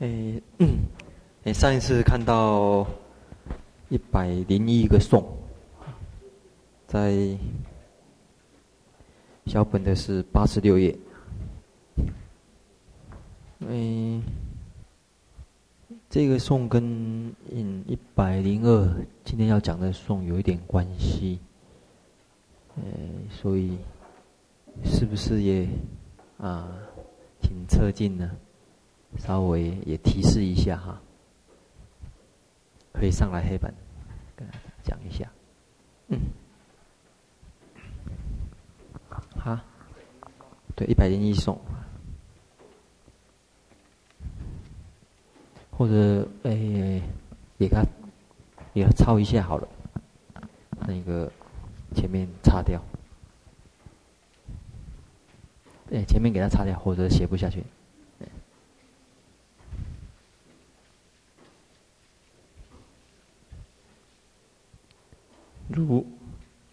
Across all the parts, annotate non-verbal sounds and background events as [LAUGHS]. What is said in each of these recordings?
诶，诶，上一次看到一百零一个颂，在小本的是八十六页。诶，这个颂跟嗯一百零二今天要讲的颂有一点关系。诶，所以是不是也啊挺侧近呢？稍微也提示一下哈，可以上来黑板跟大家讲一下。嗯，好，对，一百零一送，或者哎，给他给他抄一下好了，那个前面擦掉，哎，前面给他擦掉，或者写不下去。如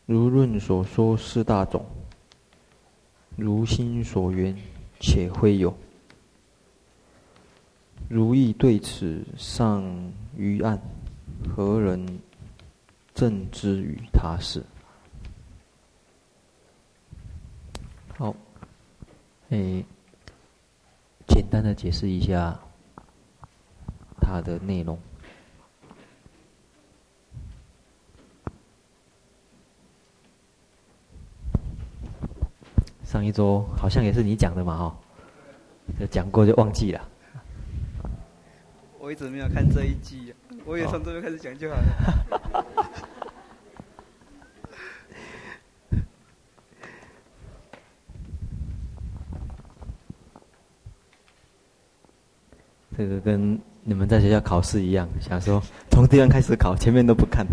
如论所说四大种，如心所缘，且会有。如意对此尚余暗，何人证之于他事？好，诶，简单的解释一下它的内容。上一周好像也是你讲的嘛，哈，讲过就忘记了。我一直没有看这一季，我也从这边开始讲就好了。[LAUGHS] 这个跟你们在学校考试一样，想说从地方开始考，前面都不看。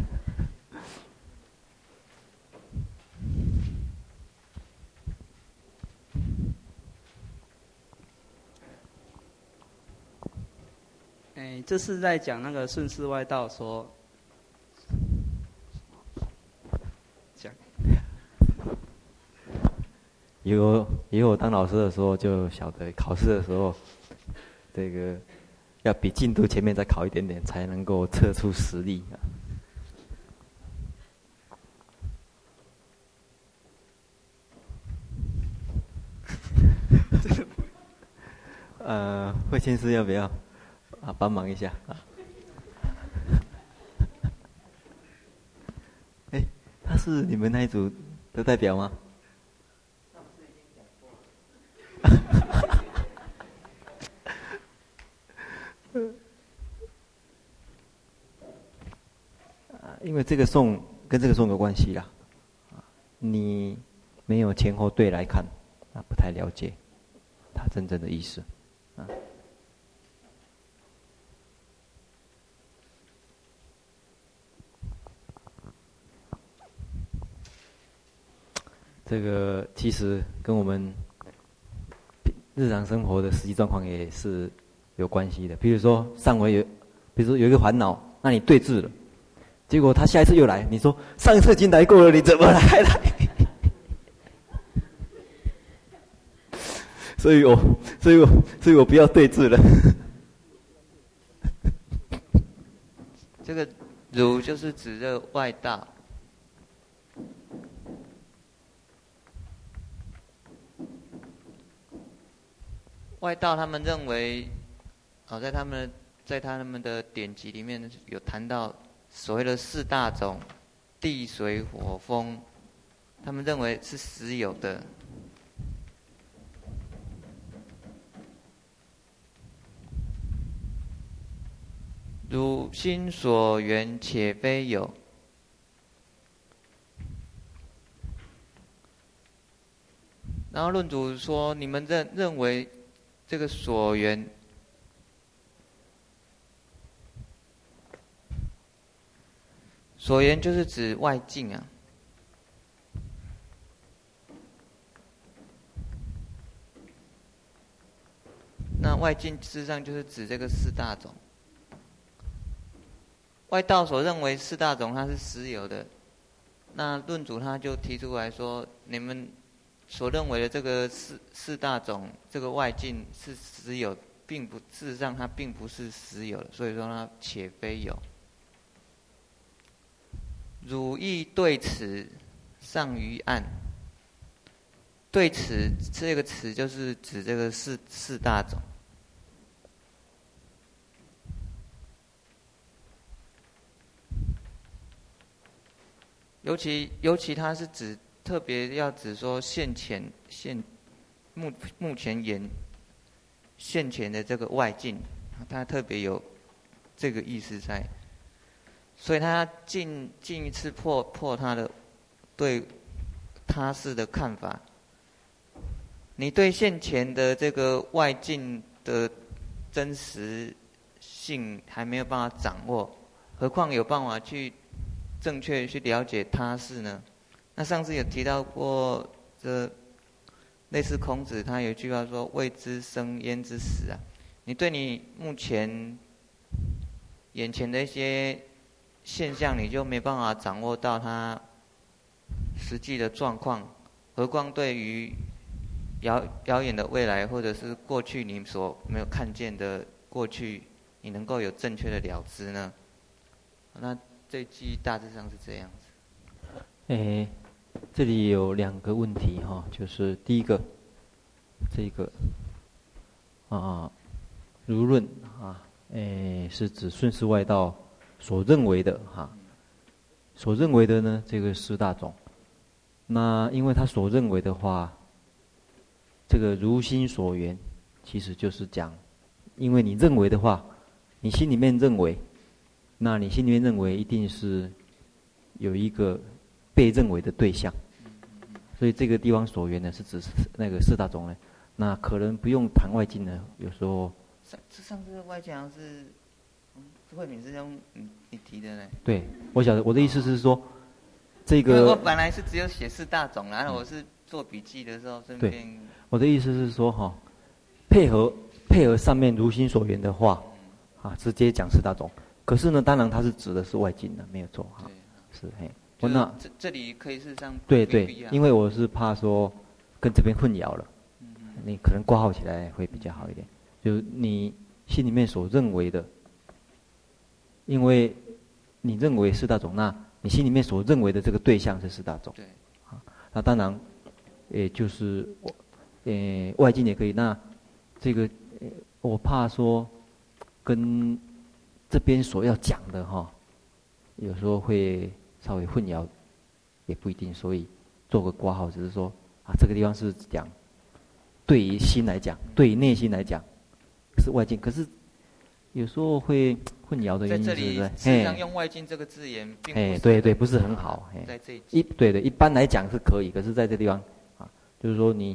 这是在讲那个顺势外道说，讲，有有我当老师的时候就晓得，考试的时候，这个要比进度前面再考一点点，才能够测出实力啊。[LAUGHS] 呃，慧清师要不要？啊，帮忙一下啊！[LAUGHS] 哎，他是你们那一组的代表吗？[LAUGHS] 因为这个送跟这个送有关系啦。你没有前后对来看，啊，不太了解他真正的意思啊。这个其实跟我们日常生活的实际状况也是有关系的。比如说上回有，比如说有一个烦恼，那你对治了，结果他下一次又来，你说上一次已经来过了，你怎么还来？[LAUGHS] 所以我，所以我，所以我不要对治了。这个如就是指这外道。外道他们认为，哦，在他们在他们的典籍里面有谈到所谓的四大种，地水火风，他们认为是实有的。如心所缘，且非有。然后论主说，你们认认为。这个所缘，所缘就是指外境啊。那外境事实上就是指这个四大种。外道所认为四大种它是实有的，那论主他就提出来说，你们。所认为的这个四四大种，这个外境是实有，并不事实上它并不是实有的，所以说它且非有。汝亦对此上于案。对此这个词就是指这个四四大种。尤其尤其它是指特别要指说现前现目目前眼现前的这个外境，它特别有这个意思在。所以他进进一次破破他的对他事的看法。你对现前的这个外境的真实性还没有办法掌握，何况有办法去正确去了解他事呢？那上次有提到过，这类似孔子他有一句话说：“未知生焉知死啊！”你对你目前眼前的一些。现象你就没办法掌握到它实际的状况，何况对于遥遥远的未来或者是过去你所没有看见的过去，你能够有正确的了知呢？那这句大致上是这样子。诶，这里有两个问题哈，就是第一个，这个啊，如论啊，诶，是指顺世外道。所认为的哈，所认为的呢，这个四大种。那因为他所认为的话，这个如心所缘，其实就是讲，因为你认为的话，你心里面认为，那你心里面认为一定是有一个被认为的对象，所以这个地方所缘呢，是指那个四大种呢。那可能不用谈外境呢，有时候。上上次外境是。慧敏师兄，你你提的呢？对，我晓得。我的意思是说，这个我本来是只有写四大种，然后我是做笔记的时候顺便。我的意思是说哈，配合配合上面如心所缘的话，啊，直接讲四大种。可是呢，当然它是指的是外境的，没有错哈。是嘿，我那这这里可以是这样对对，因为我是怕说跟这边混淆了，你可能挂号起来会比较好一点。就是你心里面所认为的。因为你认为四大种，那你心里面所认为的这个对象是四大种。对。啊，那当然，也就是我，呃，外境也可以。那这个，我怕说跟这边所要讲的哈，有时候会稍微混淆，也不一定。所以做个挂号，只是说啊，这个地方是讲对于心来讲，对于内心来讲是外境，可是有时候会。混淆的原因是不是？实际上用“外境”这个字眼，并不是。对对，不是很好。在这一对的，一般来讲是可以，可是在这地方，啊，就是说你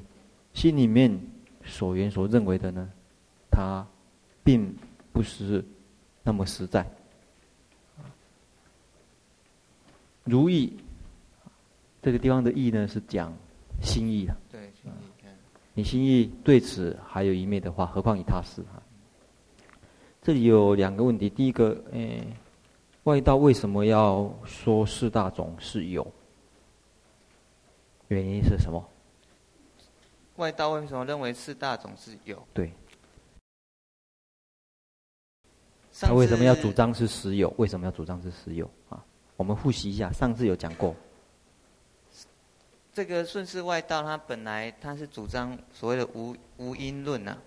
心里面所缘所认为的呢，它并不是那么实在。如意这个地方的意呢，是讲心意的。对，心意。你心意对此还有一面的话，何况于他事哈？这里有两个问题，第一个，诶，外道为什么要说四大种是有？原因是什么？外道为什么认为四大种是有？对。他为什么要主张是实有？为什么要主张是实有？啊，我们复习一下，上次有讲过。这个顺世外道，他本来他是主张所谓的无无因论呐、啊。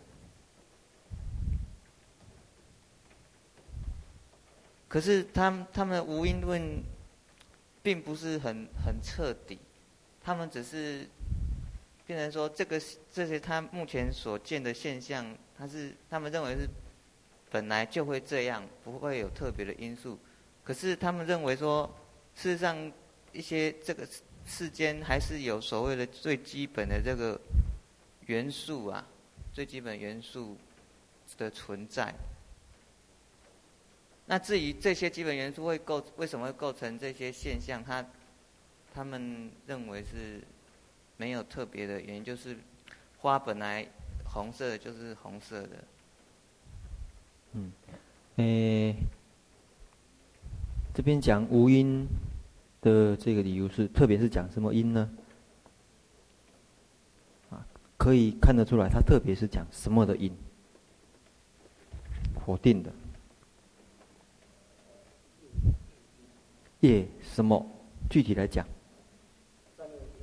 可是他们他们的无因论，并不是很很彻底，他们只是变成说这个这些他目前所见的现象，他是他们认为是本来就会这样，不会有特别的因素。可是他们认为说，事实上一些这个世间还是有所谓的最基本的这个元素啊，最基本元素的存在。那至于这些基本元素会构为什么会构成这些现象，他他们认为是没有特别的原因，就是花本来红色的就是红色的。嗯，诶，这边讲无因的这个理由是，特别是讲什么因呢？啊，可以看得出来，他特别是讲什么的因。否定的。业什么？具体来讲，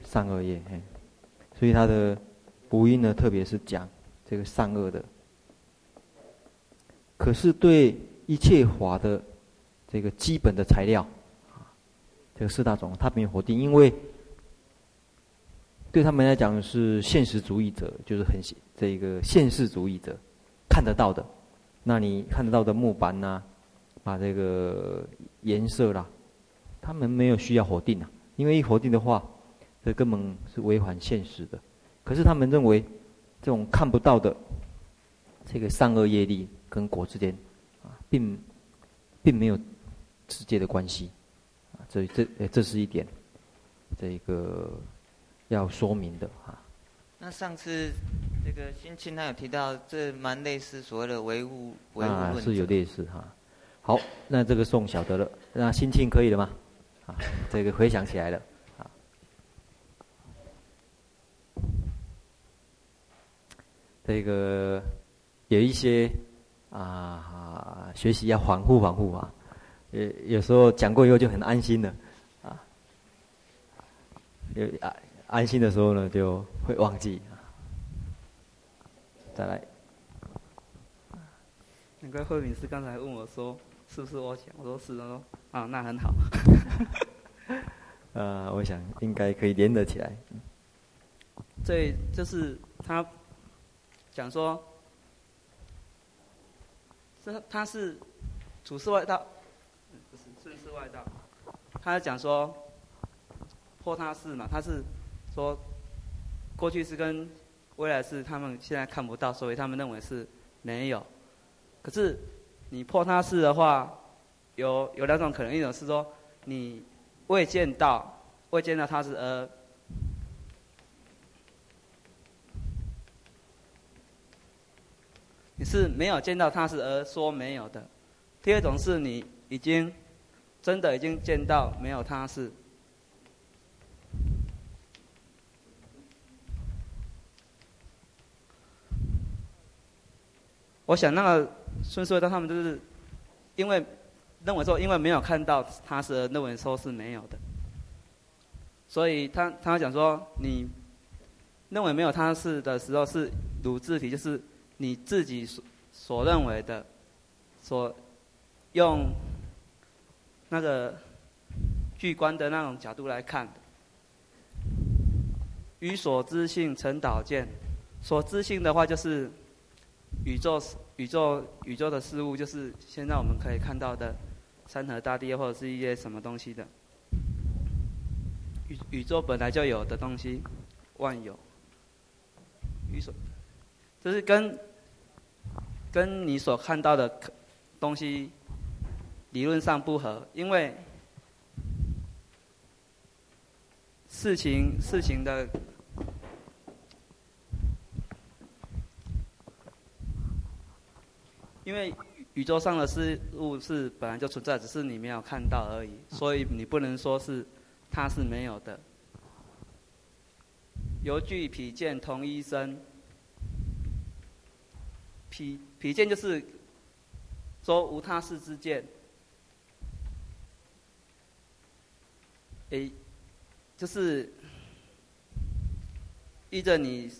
善恶业，嘿，所以他的补音呢，特别是讲这个善恶的。可是对一切法的这个基本的材料，啊，这个四大种，他没有否定，因为对他们来讲是现实主义者，就是很这个现实主义者看得到的。那你看得到的木板呐、啊，把这个颜色啦，他们没有需要否定啊，因为一否定的话，这根本是违反现实的。可是他们认为，这种看不到的这个善恶业力跟果之间啊，并并没有直接的关系啊，所以这这这是一点，这个要说明的啊。那上次这个新庆他有提到，这蛮类似所谓的唯物唯物论啊，是有类似哈。好，那这个宋晓得了，那新庆可以了吗？啊，这个回想起来了啊。这个有一些啊，学习要防护防护啊，有有时候讲过以后就很安心了啊，有啊。安心的时候呢，就会忘记。再来，难怪慧敏师刚才问我说：“是不是我讲？”我说：“是。”他说：“啊，那很好。[LAUGHS] ”呃，我想应该可以连得起来。这就是他讲说，这他是处世外道，外道。他讲说破他事嘛，他是。说过去式跟未来式，他们现在看不到，所以他们认为是没有。可是你破他事的话，有有两种可能，一种是说你未见到，未见到他是而你是没有见到他是而说没有的。第二种是你已经真的已经见到没有他是。我想那个顺世外道他们就是，因为认为说，因为没有看到他是认为说是没有的，所以他他讲说，你认为没有他是的时候是汝自体，就是你自己所所认为的，所用那个具观的那种角度来看，与所知性成导见，所知性的话就是。宇宙、宇宙、宇宙的事物，就是现在我们可以看到的山河大地，或者是一些什么东西的。宇宇宙本来就有的东西，万有。宇宙，这是跟跟你所看到的东西理论上不合，因为事情事情的。因为宇宙上的事物是本来就存在，只是你没有看到而已，所以你不能说是它是没有的。由具彼见同一生，彼彼见就是说无他事之见。诶，就是依着你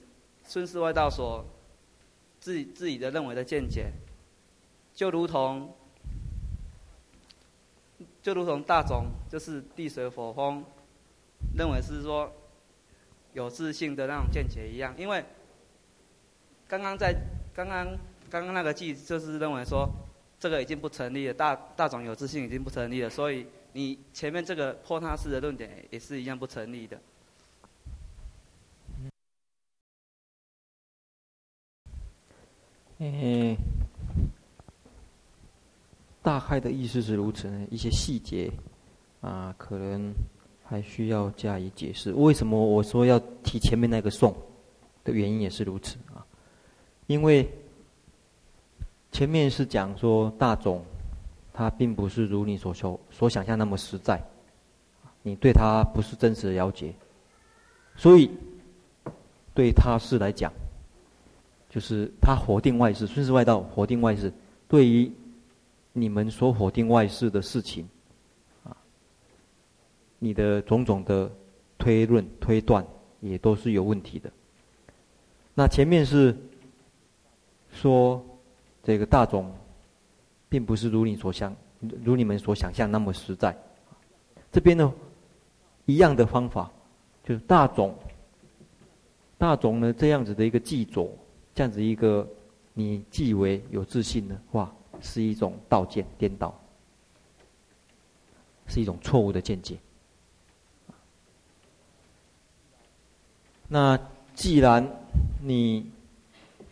顺世外道所自己自己的认为的见解。就如同，就如同大种，就是地水火风，认为是说有自信的那种见解一样。因为刚刚在刚刚刚刚那个记就是认为说这个已经不成立了，大大种有自信已经不成立了，所以你前面这个破他式的论点也是一样不成立的。嗯。大概的意思是如此呢，一些细节啊，可能还需要加以解释。为什么我说要提前面那个颂的原因也是如此啊？因为前面是讲说大种，它并不是如你所求所想象那么实在，你对它不是真实的了解，所以对他是来讲，就是他否定外事，顺势外道否定外事。对于你们所否定外事的事情，啊，你的种种的推论推断也都是有问题的。那前面是说这个大种，并不是如你所想，如你们所想象那么实在。这边呢，一样的方法，就是大种，大种呢这样子的一个记着，这样子一个你既为有自信的话。是一种道见颠倒，是一种错误的见解。那既然你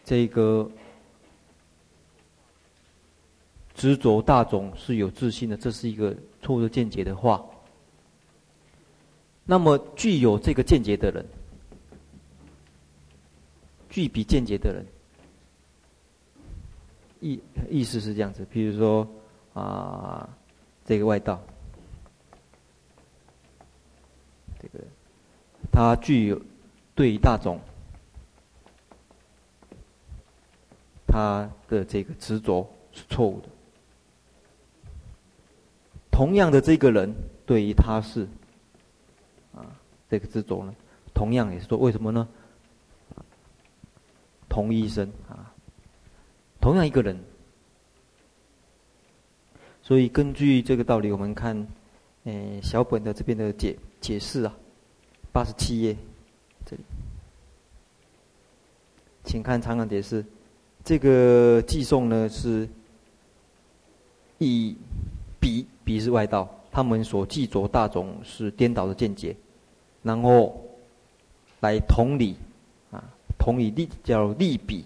这个执着大种是有自信的，这是一个错误的见解的话，那么具有这个见解的人，具备见解的人。意意思是这样子，比如说啊，这个外道，这个他具有对于大种他的这个执着是错误的。同样的，这个人对于他是啊这个执着呢，同样也是说为什么呢？同一生啊。同样一个人，所以根据这个道理，我们看，诶，小本的这边的解解释啊，八十七页，这里，请看长行解释，这个寄送呢是以彼彼是外道，他们所记着大种是颠倒的见解，然后来同理啊，同理利叫立彼。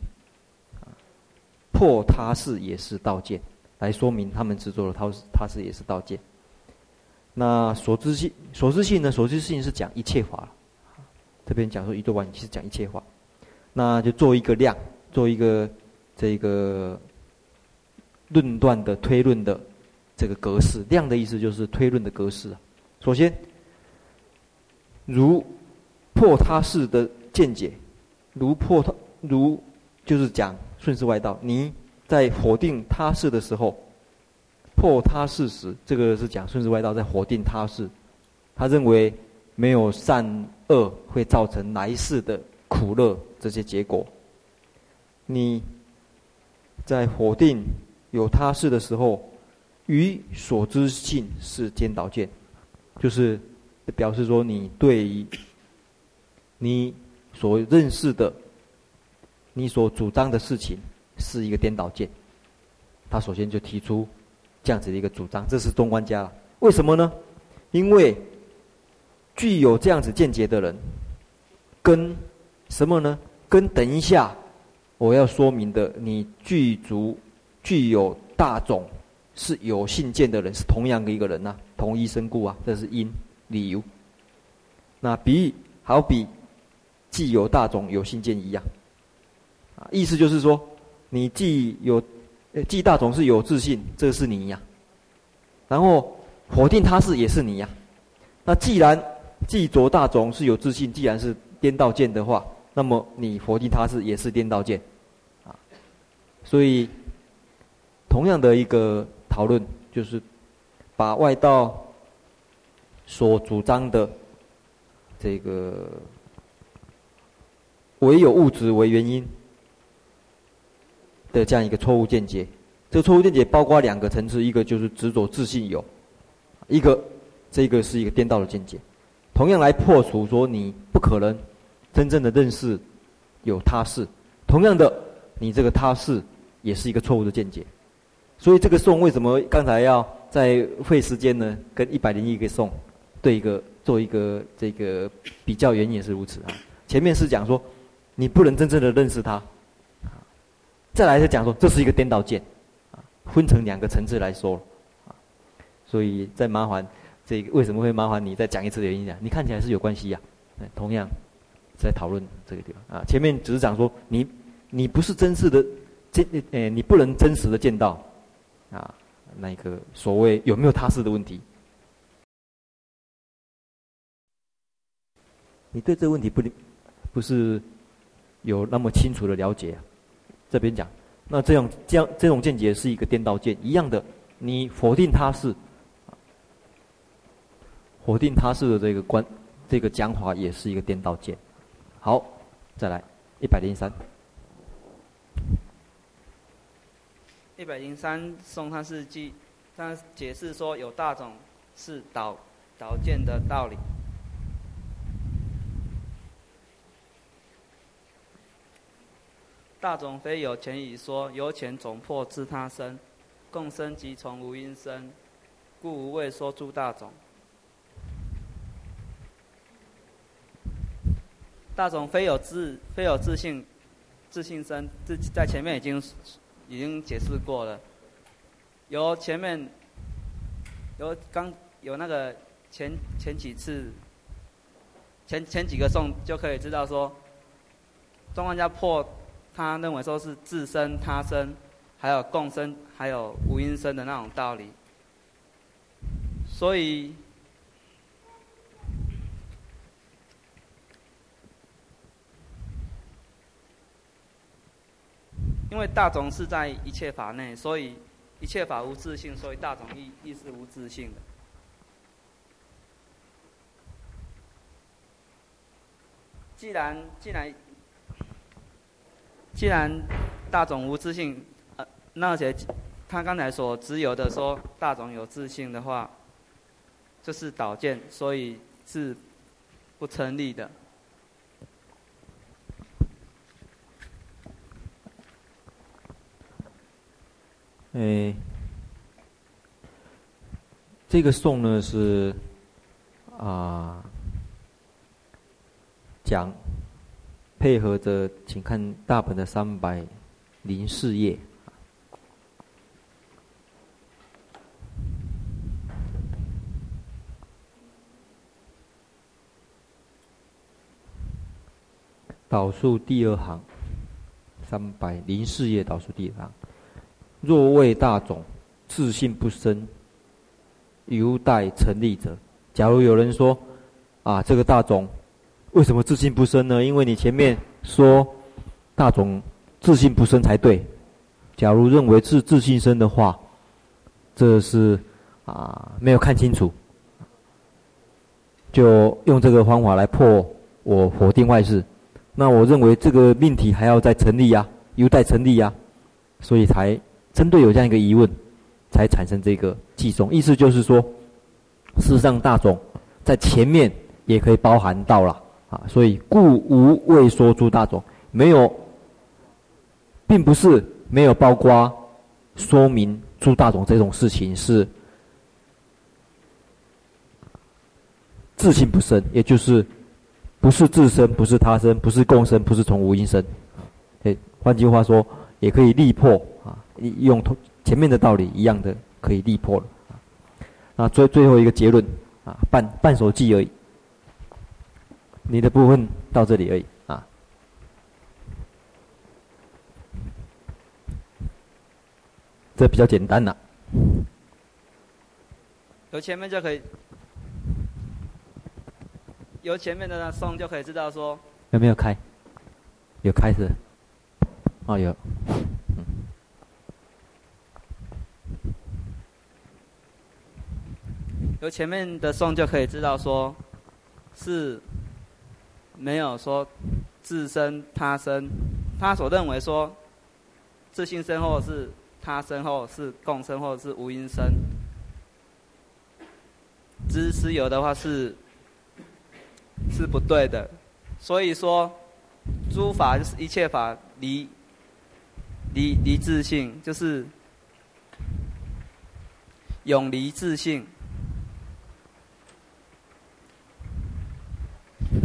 破他事也是道见，来说明他们执着的他他事也是道见。那所知性所知性呢？所知性是讲一切法，这边讲说一多万，其实讲一切法。那就做一个量，做一个这个论断的推论的这个格式。量的意思就是推论的格式。首先，如破他事的见解，如破他如就是讲。顺世外道，你在否定他事的时候，破他事时，这个是讲顺世外道在否定他事。他认为没有善恶会造成来世的苦乐这些结果。你在否定有他事的时候，于所知性是颠倒见，就是表示说你对于 [COUGHS] 你所认识的。你所主张的事情是一个颠倒见，他首先就提出这样子的一个主张，这是中观家了。为什么呢？因为具有这样子见解的人，跟什么呢？跟等一下我要说明的，你具足具有大种是有信见的人，是同样的一个人呐、同一身故啊，这是因理由。那比喻好比既有大种有信见一样。啊意思就是说，你既有，既大种是有自信，这是你呀。然后否定他是也是你呀。那既然既着大种是有自信，既然是颠倒见的话，那么你否定他是也是颠倒见，啊。所以，同样的一个讨论，就是把外道所主张的这个唯有物质为原因。的这样一个错误见解，这个错误见解包括两个层次，一个就是执着自信有，一个这个是一个颠倒的见解，同样来破除说你不可能真正的认识有他事，同样的你这个他事也是一个错误的见解，所以这个颂为什么刚才要在费时间呢？跟一百零一个颂对一个做一个这个比较原因也是如此啊。前面是讲说你不能真正的认识他。再来是讲说，这是一个颠倒见，啊，分成两个层次来说，啊，所以再麻烦这个为什么会麻烦你再讲一次的原因啊？你看起来是有关系呀，同样在讨论这个地方啊。前面只是讲说你你不是真实的见，诶，你不能真实的见到，啊，那个所谓有没有他事的问题，你对这个问题不不是有那么清楚的了解。这边讲，那这样这样这种见解是一个颠倒见，一样的，你否定他是，否定他是的这个观，这个讲法也是一个颠倒见。好，再来一百零三。一百零三颂，他是记，他解释说有大种是导导见的道理。大种非有前已说，由前总破自他生，共生即从无因生，故无谓说诸大种。大种非有自非有自性，自性生，自在前面已经已经解释过了。由前面，由刚有那个前前几次，前前几个颂就可以知道说，中观家破。他认为说是自生、他生，还有共生，还有无因生的那种道理。所以，因为大种是在一切法内，所以一切法无自性，所以大种亦亦是无自性的。既然既然。既然大种无自性，呃，那些他刚才所只有的说大种有自性的话，这是导见，所以是不成立的。哎，这个颂呢是啊讲。配合着，请看大本的三百零四页。导数第二行，三百零四页导数第二行。若谓大种自信不生，犹待成立者。假如有人说，啊，这个大种。为什么自信不生呢？因为你前面说大种自信不生才对。假如认为是自信生的话，这是啊没有看清楚，就用这个方法来破我否定外事。那我认为这个命题还要再成立呀，犹待成立呀，所以才针对有这样一个疑问，才产生这个偈颂。意思就是说，事实上大种在前面也可以包含到了。啊，所以故无谓说诸大种，没有，并不是没有包括说明诸大种这种事情是自性不生，也就是不是自生，不是他生，不是共生，不是从无因生。诶，换句话说，也可以力破啊，用同前面的道理一样的可以力破了。那最最后一个结论啊，半半首记而已。你的部分到这里而已啊，这比较简单了。由前面就可以，由前面的那颂就可以知道说有没有开，有开是，哦有，嗯，由前面的颂就可以知道说，是。没有说自生他生，他所认为说自性生或是他生或者是共生或是无因生，知识有的话是是不对的，所以说诸法就是一切法离离离自性，就是永离自性，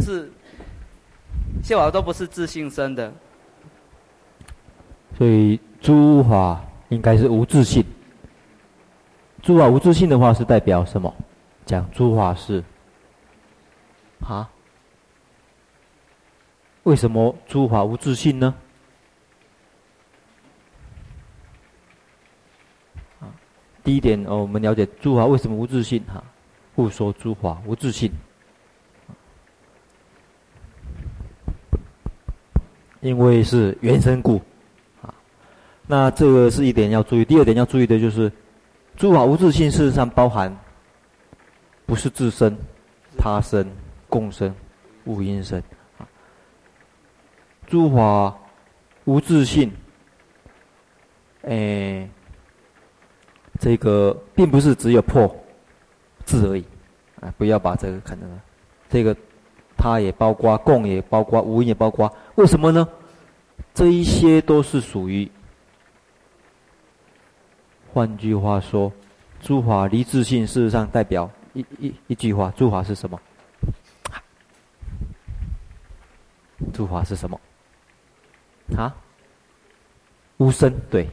是。一切法都不是自性生的，所以诸法应该是无自性。诸法无自性的话，是代表什么？讲诸法是啊？为什么诸法无自性呢？第一点哦，我们了解诸法为什么无自性哈？故说诸法无自性。因为是原生故，啊，那这个是一点要注意。第二点要注意的就是，诸法无自性，事实上包含不是自生、他生、共生、无因生。诸法无自性，哎，这个并不是只有破自而已，啊，不要把这个看成，这个它也包括共，也包括无，也包括。为什么呢？这一些都是属于。换句话说，诸法离自性，事实上代表一一一句话：诸法是什么？诸法是什么？啊？无生，对。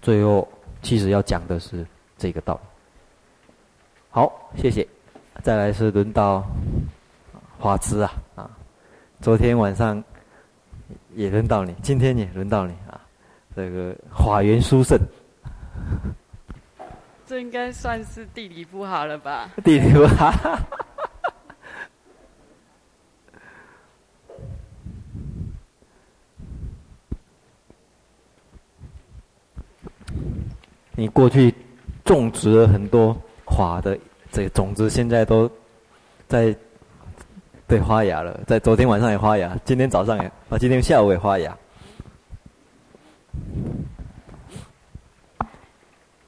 最后，其实要讲的是这个道理。好，谢谢。再来是轮到花枝啊啊！昨天晚上也轮到你，今天也轮到你啊！这个法缘殊胜，这应该算是地理不好了吧？地理不好。你过去种植了很多法的这个种子，现在都在对发芽了。在昨天晚上也发芽，今天早上也啊，今天下午也发芽。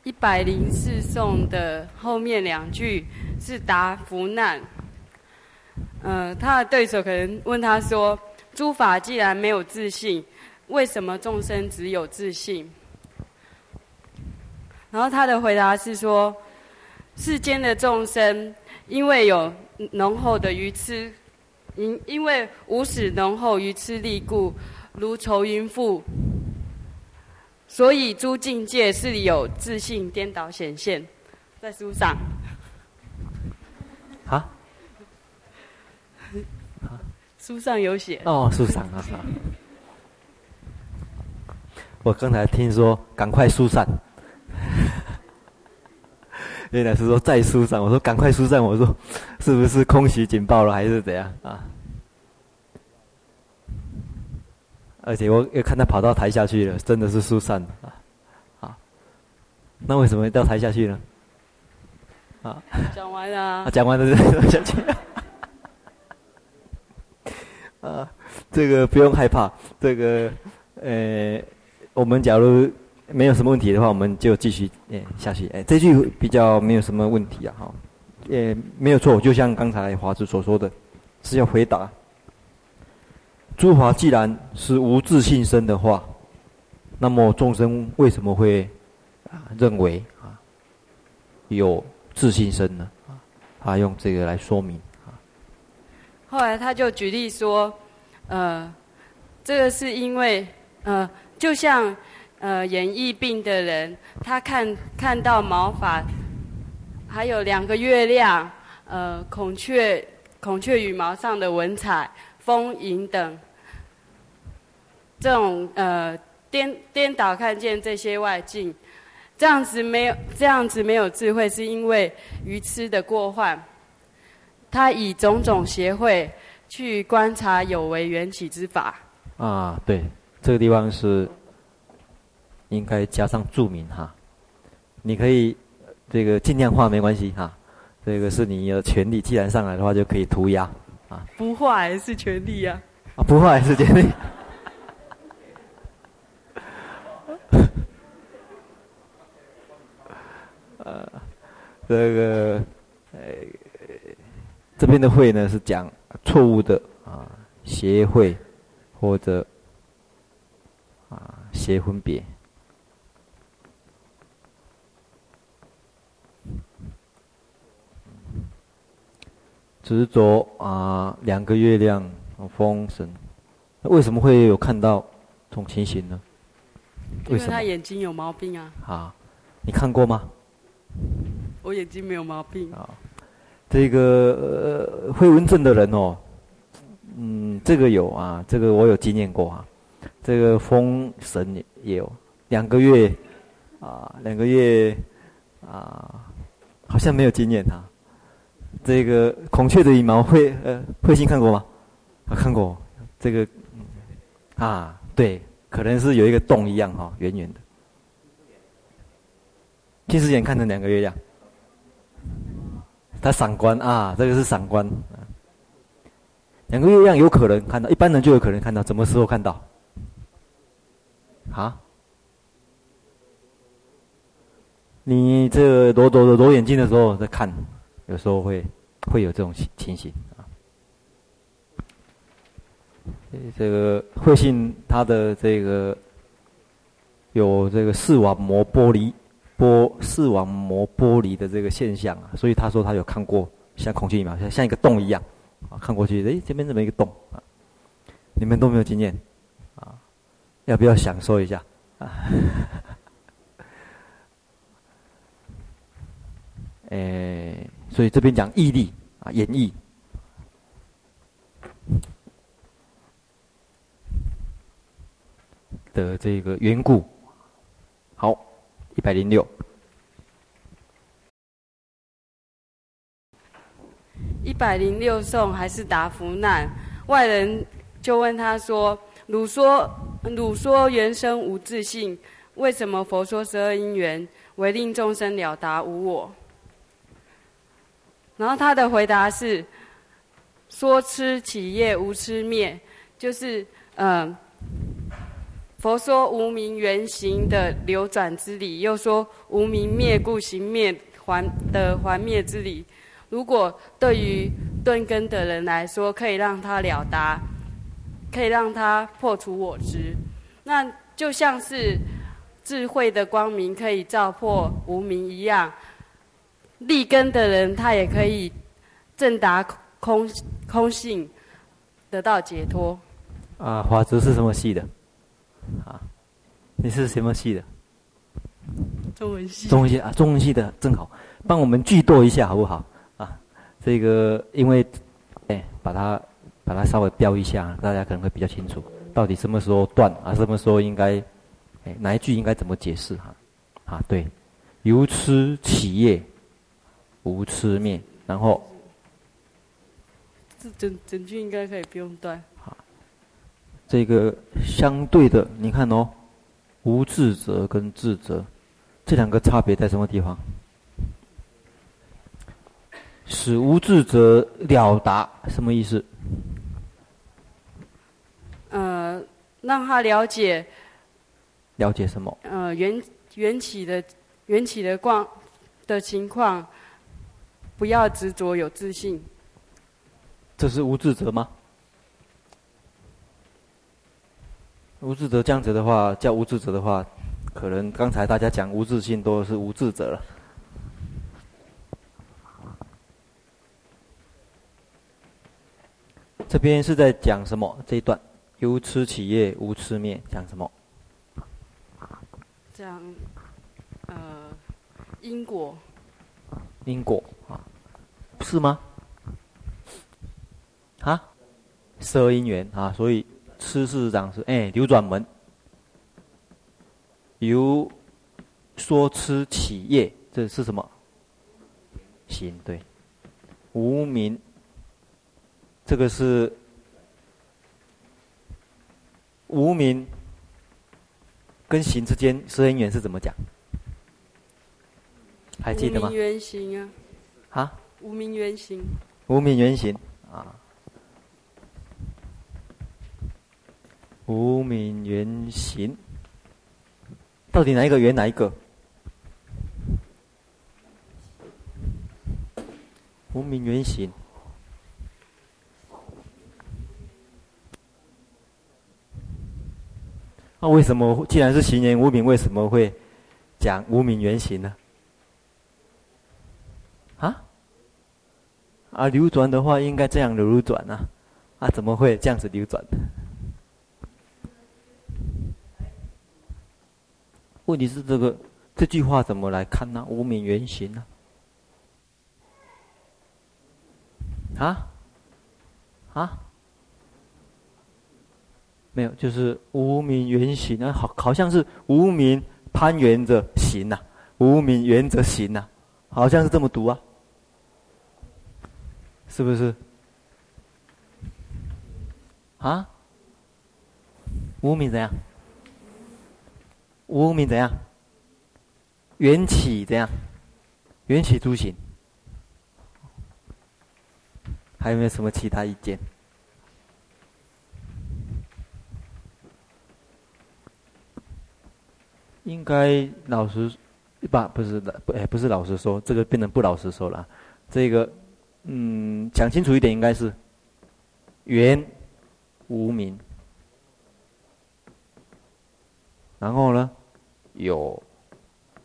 一百零四颂的后面两句是答福难。呃，他的对手可能问他说：“诸法既然没有自信，为什么众生只有自信？”然后他的回答是说：世间的众生因为有浓厚的愚痴，因因为无始浓厚愚痴力故，如愁云覆，所以诸境界是有自信颠倒显现，在书上。啊？书上有写。哦，书上啊。我刚才听说，赶快疏散。原来是说再疏散，我说赶快疏散，我说 [LAUGHS] 是不是空袭警报了还是怎样啊？而且我又看他跑到台下去了，真的是疏散了啊！啊，那为什么到台下去呢？啊，讲完了 [LAUGHS] 啊，讲完了就下去。[LAUGHS] 啊，这个不用害怕，这个呃，我们假如。没有什么问题的话，我们就继续诶下去。诶，这句比较没有什么问题啊，哈，也没有错。就像刚才华子所说的，是要回答：诸法既然是无自性生的话，那么众生为什么会啊认为啊有自性生呢？啊，他用这个来说明啊。后来他就举例说，呃，这个是因为呃，就像。呃，眼翳病的人，他看看到毛发，还有两个月亮，呃，孔雀孔雀羽毛上的文彩，风影等，这种呃颠颠倒看见这些外境，这样子没有这样子没有智慧，是因为愚痴的过患。他以种种邪慧去观察有为缘起之法。啊，对，这个地方是。应该加上注明哈，你可以这个尽量画没关系哈，这个是你的权利。既然上来的话，就可以涂鸦啊。不画也是权利呀？啊，不画也是权利。[LAUGHS] 呃，这个呃，这边的会呢是讲错误的啊，协会或者啊邪分别。执着啊，两个月亮，风神，为什么会有看到这种情形呢？为什么？因为他眼睛有毛病啊。啊，你看过吗？我眼睛没有毛病。啊，这个呃，会文症的人哦，嗯，这个有啊，这个我有经验过啊。这个风神也也有两个月，啊，两个月啊，好像没有经验哈。这个孔雀的羽毛会呃慧心看过吗？啊，看过。这个啊，对，可能是有一个洞一样哈，圆圆的。近视眼看成两个月亮，它散观啊，这个是散观。两个月亮有可能看到，一般人就有可能看到，什么时候看到？啊？你这个揉揉揉揉眼睛的时候在看，有时候会会有这种情情形啊。这个慧信他的这个有这个视网膜剥离剥视网膜剥离的这个现象啊，所以他说他有看过像孔雀羽毛像像一个洞一样啊，看过去诶，这边这么一个洞啊，你们都没有经验啊，要不要享受一下啊？[LAUGHS] 诶，所以这边讲毅力啊，演绎的这个缘故。好，一百零六。一百零六颂还是答福难，外人就问他说：“汝说汝说原生无自性，为什么佛说十二因缘，为令众生了达无我？”然后他的回答是：说痴起业无痴灭，就是嗯、佛说无明缘行的流转之理，又说无明灭故行灭还的还灭之理。如果对于顿根的人来说，可以让他了达，可以让他破除我执，那就像是智慧的光明可以照破无明一样。立根的人，他也可以正达空空性，得到解脱。啊，法师是什么系的？啊，你是什么系的？中文系。中文系啊，中文系的正好，帮我们剧读一下好不好？啊，这个因为，哎，把它把它稍微标一下，大家可能会比较清楚，到底什么时候断啊？什么时候应该，哎，哪一句应该怎么解释？哈，啊，对，由痴起业。无痴灭，然后，这整整句应该可以不用断。好，这个相对的，你看哦，无自责跟自责，这两个差别在什么地方？使无自责了达，什么意思？呃，让他了解。了解什么？呃，缘缘起的缘起的光的情况。不要执着有自信，这是无智者吗？无智者这样子的话，叫无智者的话，可能刚才大家讲无自信都是无智者了。这边是在讲什么？这一段由吃起业无痴灭，讲什么？讲呃因果。因果啊，是吗？啊，十二因缘啊，所以吃是长是哎流转门，由说吃起业，这是什么？行对，无明，这个是无明跟行之间十二因缘是怎么讲？还记得吗？啊！啊？无名原型。无名原型啊！无名原型，到底哪一个圆哪一个？无名原型。那为什么既然是行人无名，为什么会讲无名原型呢？啊，啊，流转的话应该这样流转啊，啊，怎么会这样子流转？问题是这个这句话怎么来看呢？无明缘行呢？啊？啊？没有，就是无明缘行啊，好，好像是无名攀缘着行呐，无名缘着行呐，好像是这么读啊。是不是？啊？无明怎样？无明怎样？缘起怎样？缘起诸行。还有没有什么其他意见？应该老实，不不是的，哎不是老实说，这个变成不老实说了。这个，嗯，讲清楚一点，应该是缘无名，然后呢有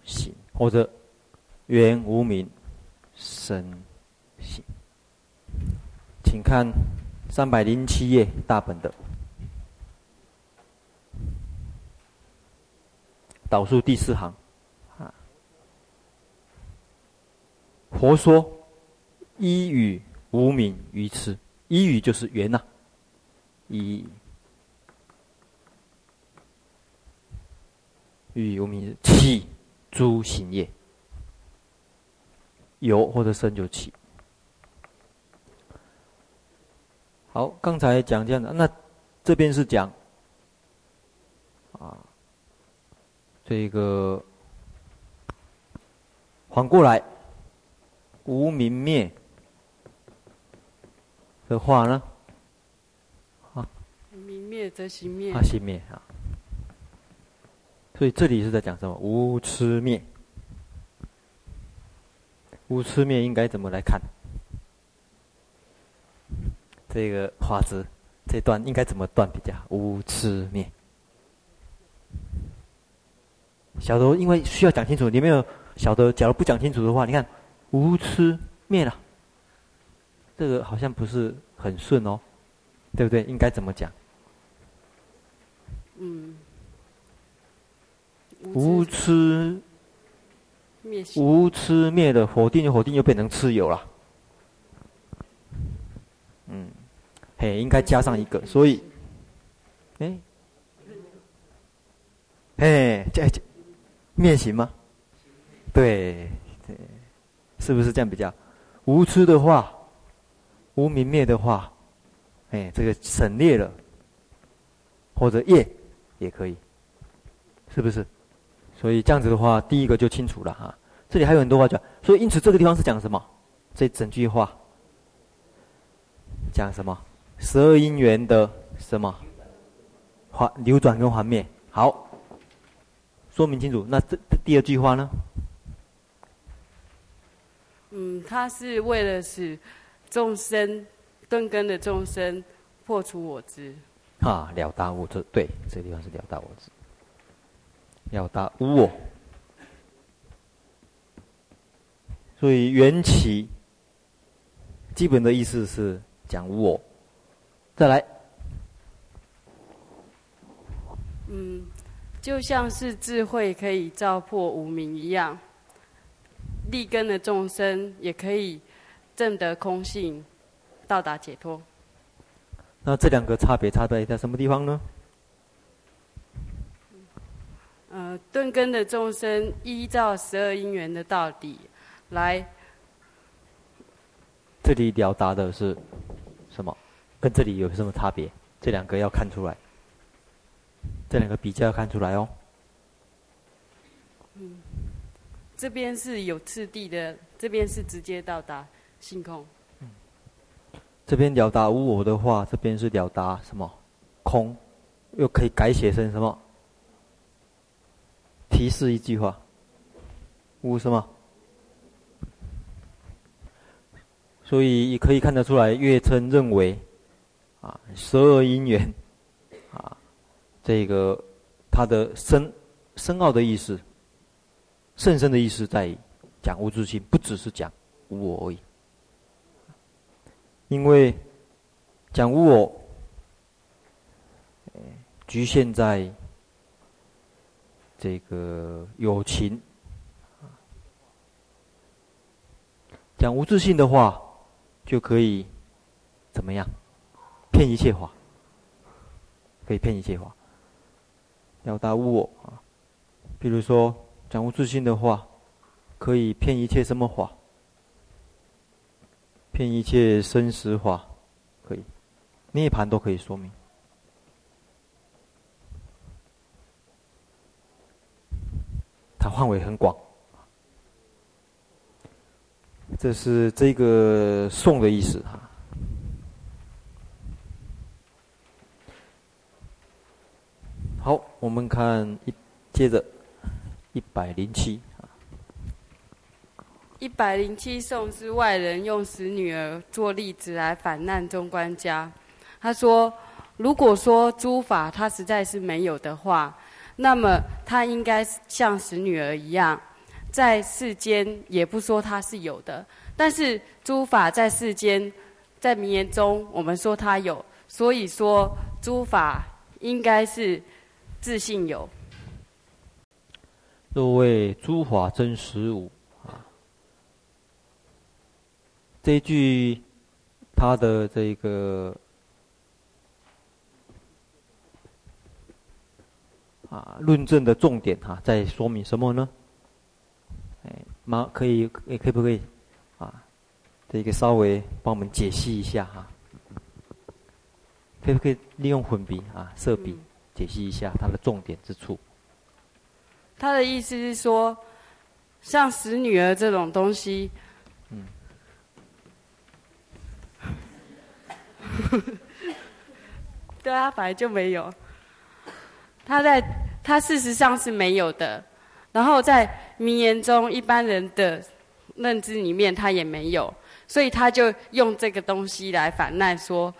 行，或者缘无名生行。请看三百零七页大本的。导数第四行，啊，佛说一与无明愚痴，依与就是缘呐，一与无名起诸行业，有或者生就起。好，刚才讲这样的，那这边是讲啊，这个反过来无明灭。的话呢，啊，明灭则行灭，啊，行灭啊，所以这里是在讲什么？无痴灭，无痴灭应该怎么来看？这个法子这段应该怎么断比较好？无痴灭，晓得，因为需要讲清楚。你没有晓得，假如不讲清楚的话，你看无痴灭了，这个好像不是很顺哦，对不对？应该怎么讲？嗯，无痴灭，无痴灭的否定，否定又变成痴有了。嗯。嘿，应该加上一个，所以，哎，哎，这这灭行吗？对，对，是不是这样比较？无痴的话，无明灭的话，哎，这个省略了，或者业也可以，是不是？所以这样子的话，第一个就清楚了哈。这里还有很多话讲，所以因此这个地方是讲什么？这整句话讲什么？十二因缘的什么？还流转跟还灭。好，说明清楚。那这第二句话呢？嗯，他是为了使众生顿根的众生破除我执。啊，了达无执。对，这个地方是了达我执，了达无我。所以缘起基本的意思是讲无我。再来，嗯，就像是智慧可以照破无明一样，立根的众生也可以证得空性，到达解脱。那这两个差别差在在什么地方呢？呃，顿根的众生依照十二因缘的道理来，这里表达的是什么？跟这里有什么差别？这两个要看出来，这两个比较要看出来哦。嗯，这边是有次第的，这边是直接到达性空。嗯，这边了达无我的话，这边是了达什么？空，又可以改写成什么？提示一句话，无什么？所以也可以看得出来，月称认为。啊，十二因缘，啊，这个它的深深奥的意思，甚深的意思在讲无自性，不只是讲无我而已。因为讲无我，局限在这个有情，讲无自信的话，就可以怎么样？骗一切法，可以骗一切法，了达无我啊。比如说讲无自信的话，可以骗一切什么法？遍一切生死法，可以，涅槃都可以说明。它范围很广，这是这个颂的意思哈。好，我们看一接着一百零七。一百零七颂是外人用死女儿做例子来反难中观家。他说：“如果说诸法他实在是没有的话，那么他应该像死女儿一样，在世间也不说他是有的。但是诸法在世间，在名言中我们说他有，所以说诸法应该是自信有。若谓诸法真实无。”这一句，他的这个啊论证的重点哈、啊，在说明什么呢？哎，妈可以，哎，可以不可以啊？这个稍微帮我们解析一下哈、啊，可以不可以利用粉笔啊、色笔解析一下它的重点之处？他的意思是说，像死女儿这种东西。[LAUGHS] 对啊，本来就没有。他在他事实上是没有的，然后在名言中一般人的认知里面，他也没有，所以他就用这个东西来反难说：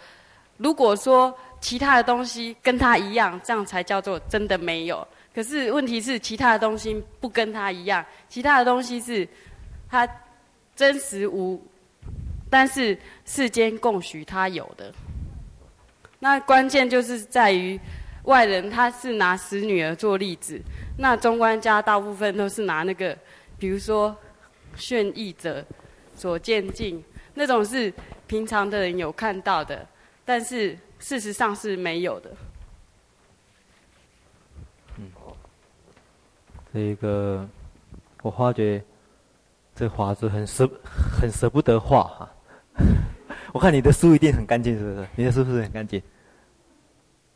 如果说其他的东西跟他一样，这样才叫做真的没有。可是问题是，其他的东西不跟他一样，其他的东西是他真实无。但是世间共许他有的，那关键就是在于外人他是拿死女儿做例子，那中观家大部分都是拿那个，比如说炫义者所见境，那种是平常的人有看到的，但是事实上是没有的。嗯，这一个我发觉这华子很舍很舍不得画哈。我看你的书一定很干净，是不是？你的书是不是很干净？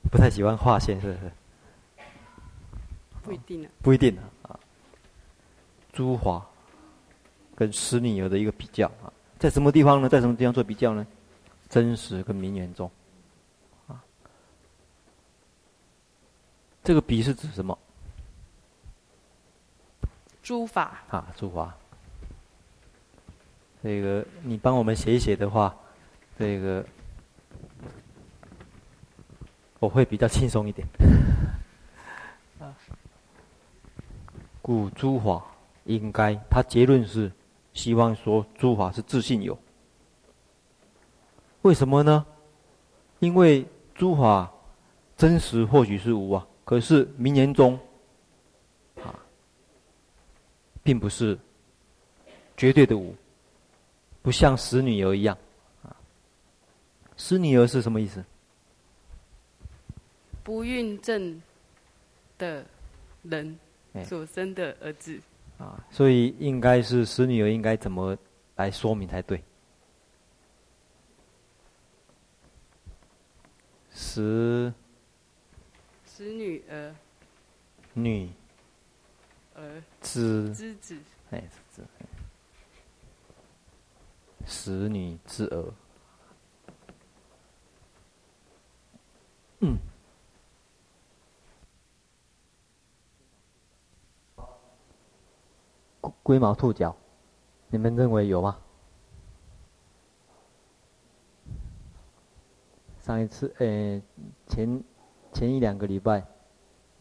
不太喜欢画线，是不是？不一定啊。不一定啊。朱华跟施女儿的一个比较啊，在什么地方呢？在什么地方做比较呢？真实跟名言中啊。这个比是指什么？诸法啊，诸法。这个你帮我们写一写的话，这个我会比较轻松一点。故诸法应该，他结论是希望说诸法是自信有。为什么呢？因为诸法真实或许是无啊，可是名言中啊，并不是绝对的无。不像死女儿一样，死女儿是什么意思？不孕症的人所生的儿子。啊，所以应该是死女儿应该怎么来说明才对？死，死女儿，女。儿，之之子，哎，子。死女之儿，嗯，龟毛兔脚，你们认为有吗？上一次，呃，前前一两个礼拜，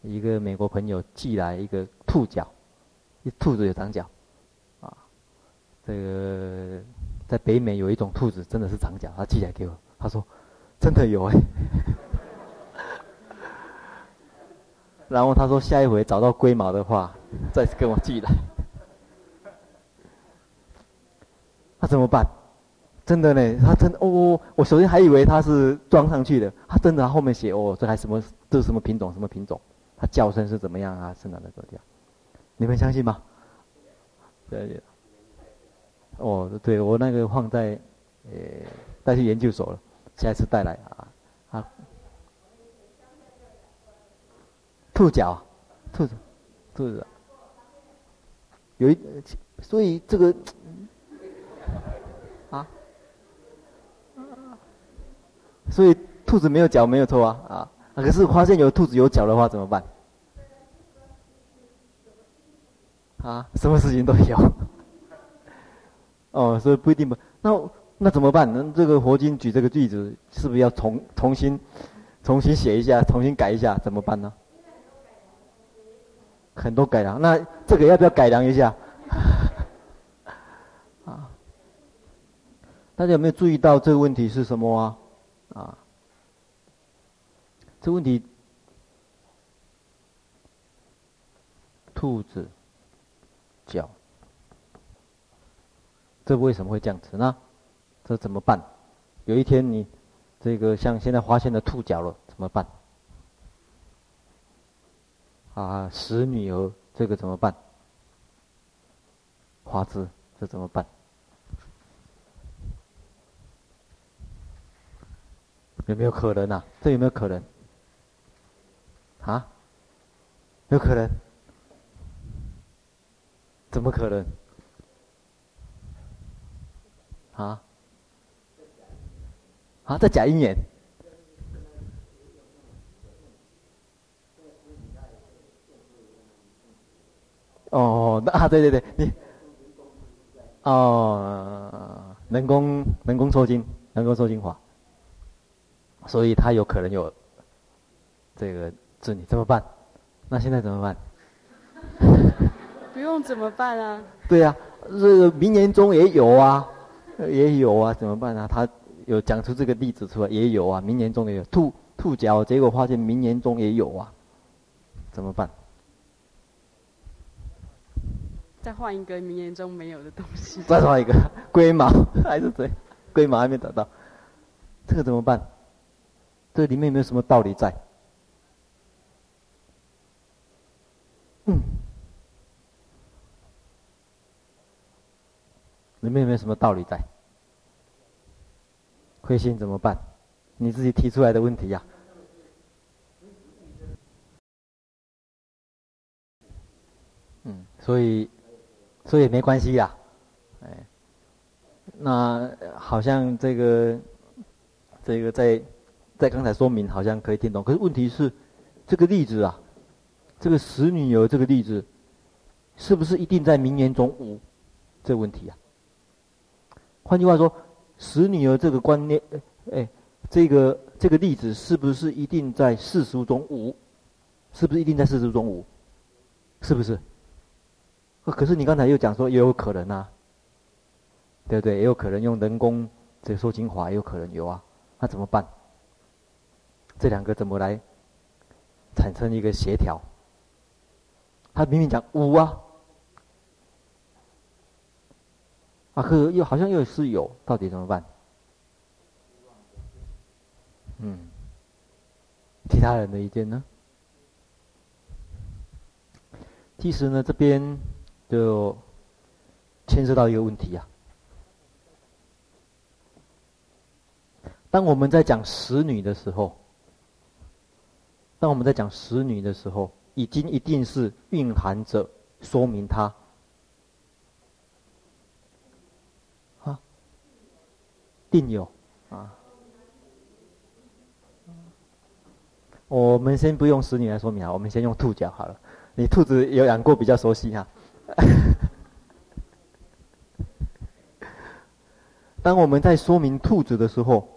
一个美国朋友寄来一个兔脚，一兔子有长脚，啊，这个。在北美有一种兔子，真的是长脚。他寄来给我，他说：“真的有哎。”然后他说：“下一回找到龟毛的话，再跟我寄来。”那怎么办？真的呢？他真的哦，哦，我首先还以为他是装上去的，他真的他后面写哦，这还什么？这是什么品种？什么品种？他叫声是怎么样啊？是哪个国家？你们相信吗？对。哦，对，我那个放在呃带去研究所了，下一次带来啊啊。兔脚，兔子，兔子，有一，所以这个啊，所以兔子没有脚没有错啊啊，可是发现有兔子有脚的话怎么办？啊，什么事情都有。哦，所以不一定吧？那那怎么办？那这个佛经举这个句子，是不是要重重新重新写一下，重新改一下？怎么办呢？很多改良，那这个要不要改良一下？[LAUGHS] 啊，大家有没有注意到这个问题是什么啊？啊，这问题，兔子。脚，这为什么会这样子呢？这怎么办？有一天你这个像现在发现了兔脚了，怎么办？啊，死女儿这个怎么办？花枝这怎么办？有没有可能啊？这有没有可能？啊？有可能？怎么可能？啊？啊，这假姻缘？哦，那啊，对对对，你，哦，人工人工抽筋，人工抽筋法，所以他有可能有这个子女，怎么办？那现在怎么办？[LAUGHS] 不用怎么办啊？对呀、啊，这个名言中也有啊，也有啊，怎么办啊？他有讲出这个例子出来，也有啊，明年中也有兔兔脚，结果发现明年中也有啊，怎么办？再换一个名言中没有的东西。再换一个龟毛还是谁？龟毛还没找到，这个怎么办？这里面有没有什么道理在？嗯。里面有没有什么道理在？灰心怎么办？你自己提出来的问题呀、嗯，所以，所以没关系呀。哎，那好像这个，这个在，在刚才说明好像可以听懂。可是问题是，这个例子啊，这个死女儿这个例子，是不是一定在名言中无？这问题啊。换句话说，死女儿这个观念，哎，这个这个例子是不是一定在世俗中无？是不是一定在世俗中无？是不是？可是你刚才又讲说也有可能啊，对不对？也有可能用人工这个说精华，也有可能有啊，那怎么办？这两个怎么来产生一个协调？他明明讲无啊。啊，可又好像又是有，到底怎么办？嗯，其他人的意见呢？其实呢，这边就牵涉到一个问题啊。当我们在讲使女的时候，当我们在讲使女的时候，已经一定是蕴含着说明她。定有，啊，我们先不用使女来说明啊，我们先用兔脚好了。你兔子有养过，比较熟悉哈。[LAUGHS] 当我们在说明兔子的时候，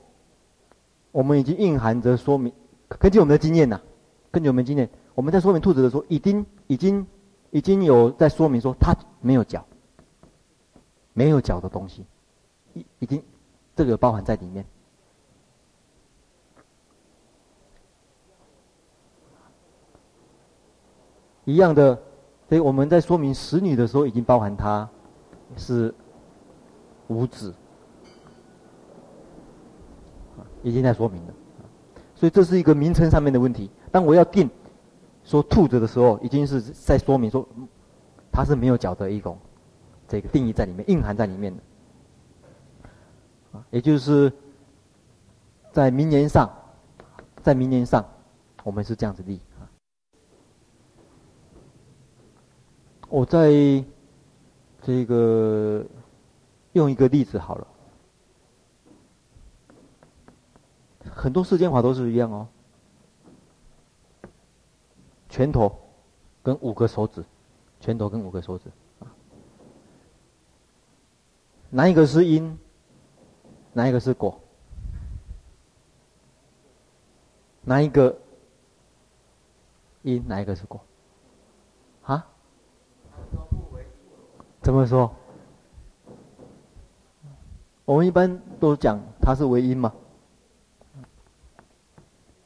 我们已经蕴含着说明，根据我们的经验呐，根据我们经验，我们在说明兔子的时候，已经已经已经有在说明说它没有脚，没有脚的东西，已已经。这个包含在里面，一样的，所以我们在说明使女的时候，已经包含她是无子，已经在说明了，所以这是一个名称上面的问题。当我要定说兔子的时候，已经是在说明说它是没有脚的一种这个定义在里面，蕴含在里面的。也就是在名言上，在名言上，我们是这样子立啊。我在这个用一个例子好了，很多世间法都是一样哦。拳头跟五个手指，拳头跟五个手指，哪一个是因？哪一个是果？哪一个因？哪一个是果？啊？怎么说？我们一般都讲它是唯因嘛？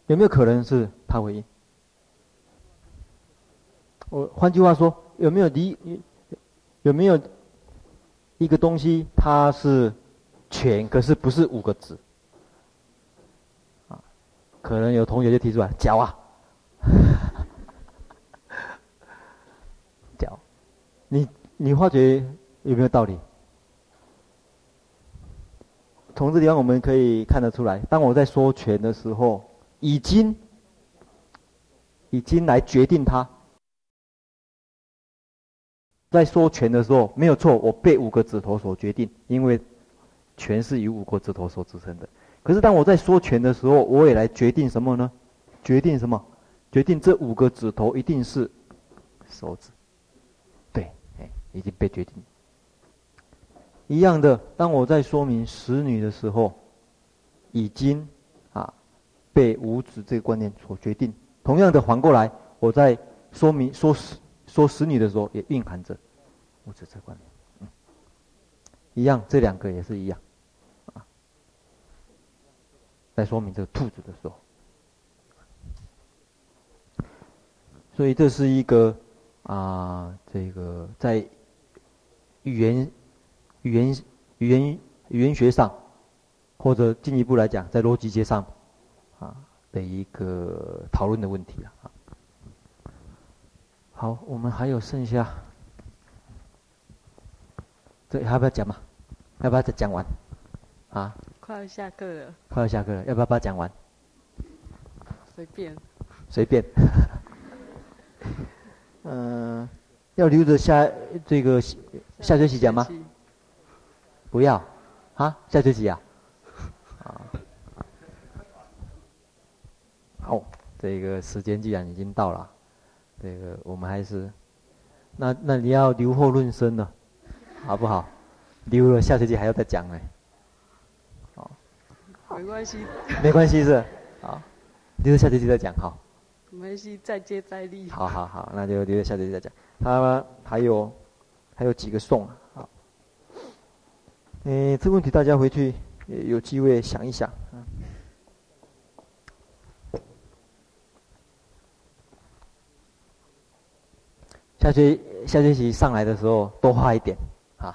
有没有可能是它唯因？我换句话说，有没有离？有没有一个东西它是？全可是不是五个字啊？可能有同学就提出来，脚啊，[LAUGHS] 脚，你你发觉有没有道理？从这地方我们可以看得出来，当我在说拳的时候，已经已经来决定它。在说拳的时候没有错，我被五个指头所决定，因为。全是以五个指头所支撑的，可是当我在说拳的时候，我也来决定什么呢？决定什么？决定这五个指头一定是手指。已经被决定。一样的，当我在说明使女的时候，已经啊被五指这个观念所决定。同样的，反过来，我在说明说使说使女的时候，也蕴含着五指这个观念。一样，这两个也是一样，啊，在说明这个兔子的时候，所以这是一个啊，这个在语言、语言、语言、语言学上，或者进一步来讲，在逻辑学上，啊的一个讨论的问题啊。好，我们还有剩下。这还要不要讲嘛？要不要再讲完？啊？快要下课了。快要下课了，要不要把它讲完？随便。随便。嗯、[LAUGHS] 呃，要留着下这个下学期讲吗？不要。啊？下学期啊？啊。[LAUGHS] 好，这个时间既然已经到了，这个我们还是，那那你要留后论生了。好不好？留了下学期还要再讲呢。好，没关系。没关系是，好，留着下学期再讲好。没关系，再接再厉。好好好，那就留着下学期再讲。他还有还有几个送啊？好，诶，这个问题大家回去有机会想一想。下学下学期上来的时候多画一点。啊